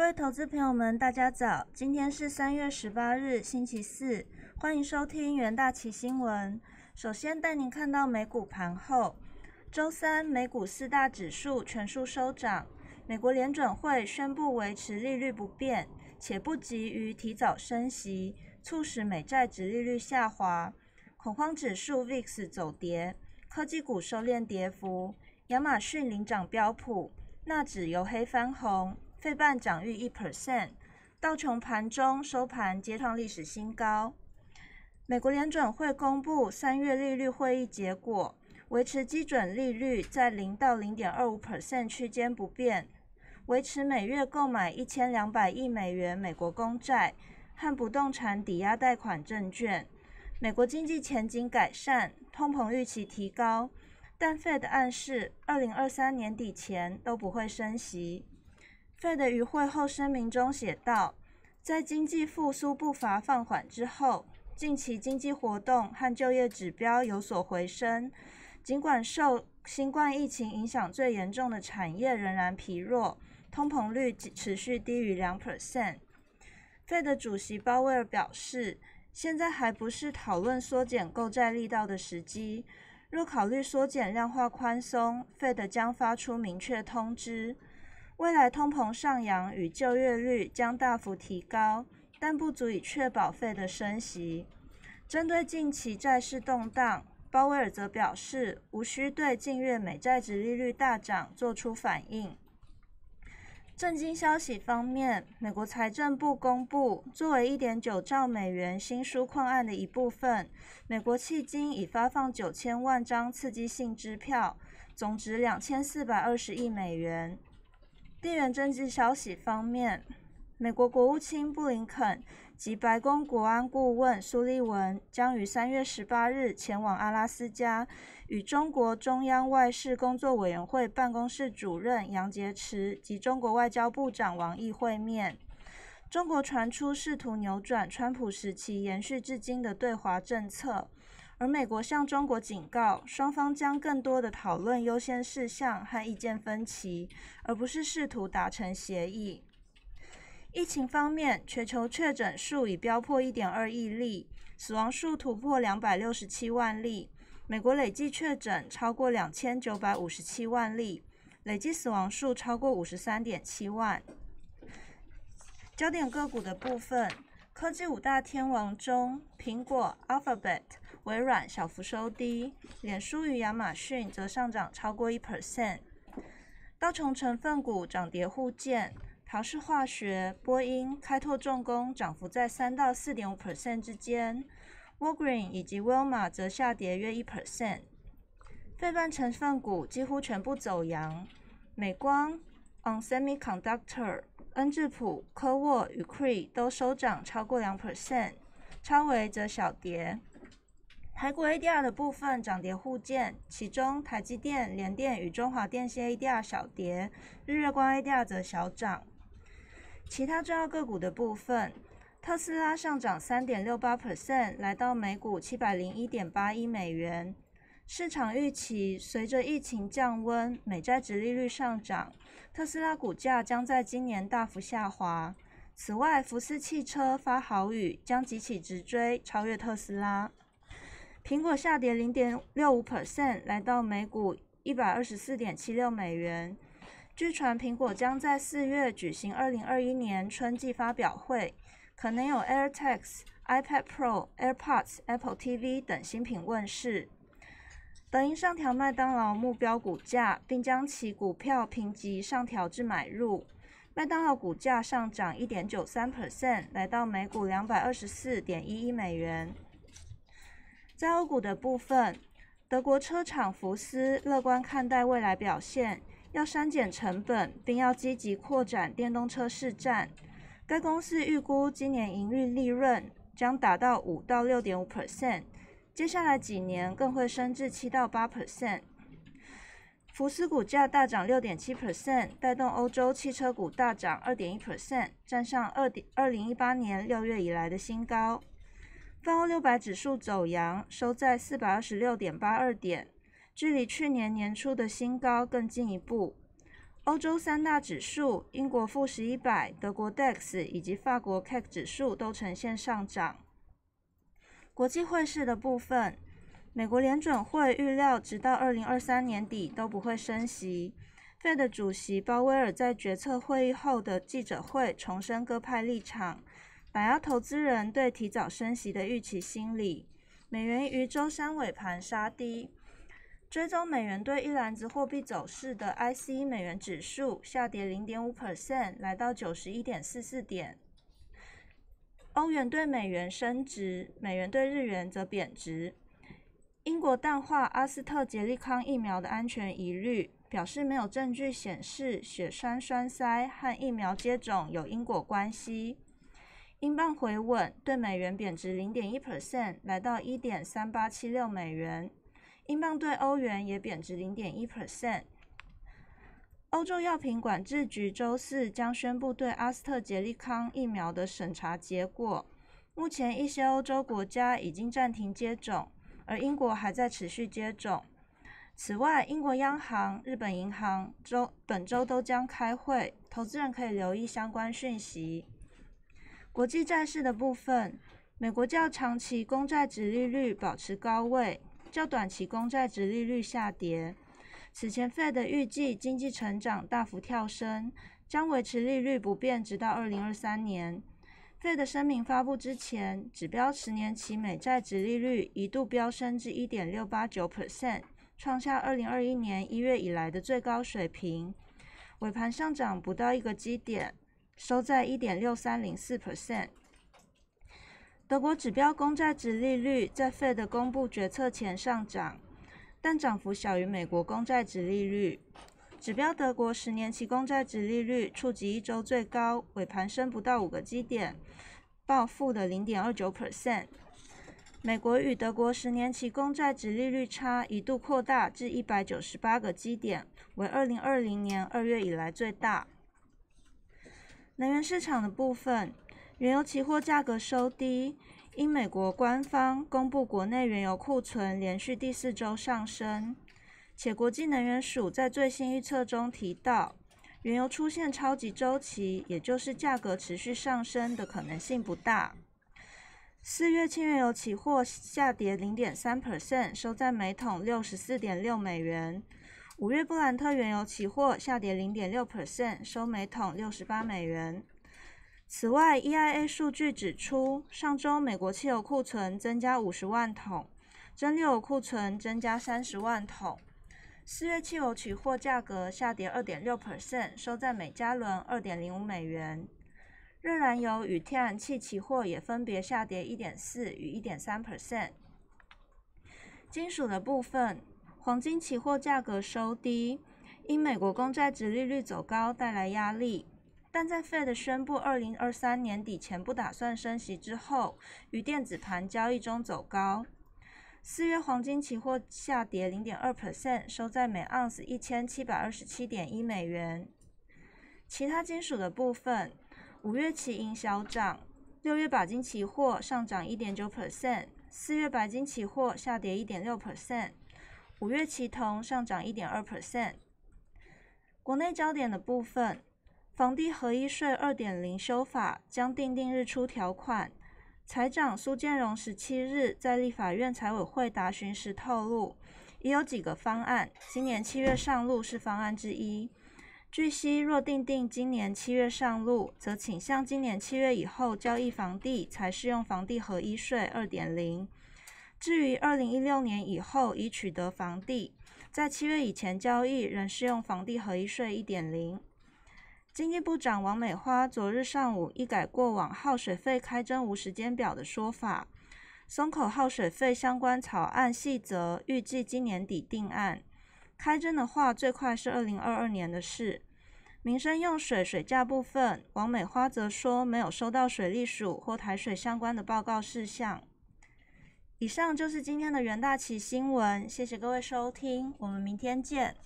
各位投资朋友们，大家早！今天是三月十八日，星期四，欢迎收听元大旗新闻。首先带您看到美股盘后，周三美股四大指数全数收涨。美国联准会宣布维持利率不变，且不急于提早升息，促使美债值利率下滑。恐慌指数 VIX 走跌，科技股收敛跌幅，亚马逊领涨标普，纳指由黑翻红。费半涨逾一 percent，道琼盘中收盘皆创历史新高。美国联准会公布三月利率会议结果，维持基准利率在零到零点二五 percent 区间不变，维持每月购买一千两百亿美元美国公债和不动产抵押贷款证券。美国经济前景改善，通膨预期提高，但 Fed 暗示二零二三年底前都不会升息。Fed 于会后声明中写道，在经济复苏步伐放缓之后，近期经济活动和就业指标有所回升。尽管受新冠疫情影响最严重的产业仍然疲弱，通膨率持续低于两 percent。Fed 主席鲍威尔表示，现在还不是讨论缩减购债力道的时机。若考虑缩减量化宽松，Fed 将发出明确通知。未来通膨上扬与就业率将大幅提高，但不足以确保费的升息。针对近期债市动荡，鲍威尔则表示，无需对近月美债值利率大涨做出反应。震惊消息方面，美国财政部公布，作为1.9兆美元新纾困案的一部分，美国迄今已发放九千万张刺激性支票，总值两千四百二十亿美元。地缘政治消息方面，美国国务卿布林肯及白宫国安顾问苏利文将于三月十八日前往阿拉斯加，与中国中央外事工作委员会办公室主任杨洁篪及中国外交部长王毅会面。中国传出试图扭转川普时期延续至今的对华政策。而美国向中国警告，双方将更多的讨论优先事项和意见分歧，而不是试图达成协议。疫情方面，全球确诊数已飙破一点二亿例，死亡数突破两百六十七万例。美国累计确诊超过两千九百五十七万例，累计死亡数超过五十三点七万。焦点个股的部分，科技五大天王中，苹果、Alphabet。微软小幅收低，脸书与亚马逊则上涨超过一 percent。道琼成分股涨跌互见，陶氏化学、波音、开拓重工涨幅在三到四点五 percent 之间，Walgreen 以及 w i l m a 则下跌约一 percent。费半成分股几乎全部走阳，美光、On Semiconductor、恩智浦、科沃与 Cree 都收涨超过两 percent，超微则小跌。台股 ADR 的部分涨跌互见，其中台积电、联电与中华电信 ADR 小跌，日月光 ADR 则小涨。其他重要个股的部分，特斯拉上涨三点六八 percent，来到每股七百零一点八一美元。市场预期随着疫情降温，美债值利率上涨，特斯拉股价将在今年大幅下滑。此外，福斯汽车发好语，将急起直追，超越特斯拉。苹果下跌零点六五 percent，来到每股一百二十四点七六美元。据传，苹果将在四月举行二零二一年春季发表会，可能有 AirTags、iPad Pro、AirPods、Apple TV 等新品问世。德银上调麦当劳目标股价，并将其股票评级上调至买入。麦当劳股价上涨一点九三 percent，来到每股两百二十四点一一美元。在欧股的部分，德国车厂福斯乐观看待未来表现，要删减成本，并要积极扩展电动车市占。该公司预估今年营运利润将达到五到六点五 percent，接下来几年更会升至七到八 percent。福斯股价大涨六点七 percent，带动欧洲汽车股大涨二点一 percent，站上二点二零一八年六月以来的新高。泛欧六百指数走阳，收在四百二十六点八二点，距离去年年初的新高更进一步。欧洲三大指数，英国富时一百、德国 DAX 以及法国 CAC 指数都呈现上涨。国际汇市的部分，美国联准会预料直到二零二三年底都不会升息。Fed 主席鲍威尔在决策会议后的记者会重申鸽派立场，打压投资人对提早升息的预期心理。美元于周三尾盘杀低。追踪美元对一篮子货币走势的 iC 美元指数下跌零点五 percent，来到九十一点四四点。欧元对美元升值，美元对日元则贬值。英国淡化阿斯特捷利康疫苗的安全疑虑，表示没有证据显示血栓栓塞和疫苗接种有因果关系。英镑回稳，对美元贬值零点一 percent，来到一点三八七六美元。英镑对欧元也贬值零点一 percent。欧洲药品管制局周四将宣布对阿斯特捷利康疫苗的审查结果。目前，一些欧洲国家已经暂停接种，而英国还在持续接种。此外，英国央行、日本银行周本周都将开会，投资人可以留意相关讯息。国际债市的部分，美国较长期公债值利率保持高位。较短期公债值利率下跌。此前，Fed 预计经济成长大幅跳升，将维持利率不变直到二零二三年。Fed 声明发布之前，指标十年期美债值利率一度飙升至一点六八九 percent，创下二零二一年一月以来的最高水平。尾盘上涨不到一个基点，收在一点六三零四 percent。德国指标公债值利率在 Fed 公布决策前上涨，但涨幅小于美国公债值利率。指标德国十年期公债值利率触及一周最高，尾盘升不到五个基点，报负的零点二九 percent。美国与德国十年期公债值利率差一度扩大至一百九十八个基点，为二零二零年二月以来最大。能源市场的部分。原油期货价格收低，因美国官方公布国内原油库存连续第四周上升，且国际能源署在最新预测中提到，原油出现超级周期，也就是价格持续上升的可能性不大。四月轻原油期货下跌零点三 percent，收在每桶六十四点六美元。五月布兰特原油期货下跌零点六 percent，收每桶六十八美元。此外，EIA 数据指出，上周美国汽油库存增加五十万桶，蒸馏油库存增加三十万桶。四月汽油期货价格下跌二点六 percent，收在每加仑二点零五美元。热燃油与天然气期货也分别下跌一点四与一点三 percent。金属的部分，黄金期货价格收低，因美国公债值利率走高带来压力。但在 Fed 宣布二零二三年底前不打算升息之后，于电子盘交易中走高。四月黄金期货下跌零点二 percent，收在每盎司一千七百二十七点一美元。其他金属的部分，五月期银小涨，六月钯金期货上涨一点九 percent，四月白金期货下跌一点六 percent，五月期铜上涨一点二 percent。国内焦点的部分。房地合一税二点零修法将定定日出条款。财长苏建荣十七日在立法院财委会答询时透露，已有几个方案，今年七月上路是方案之一。据悉，若定定今年七月上路，则倾向今年七月以后交易房地才适用房地合一税二点零。至于二零一六年以后已取得房地，在七月以前交易仍适用房地合一税一点零。经济部长王美花昨日上午一改过往耗水费开征无时间表的说法，松口耗水费相关草案细则预计今年底定案，开征的话最快是二零二二年的事。民生用水水价部分，王美花则说没有收到水利署或台水相关的报告事项。以上就是今天的元大旗新闻，谢谢各位收听，我们明天见。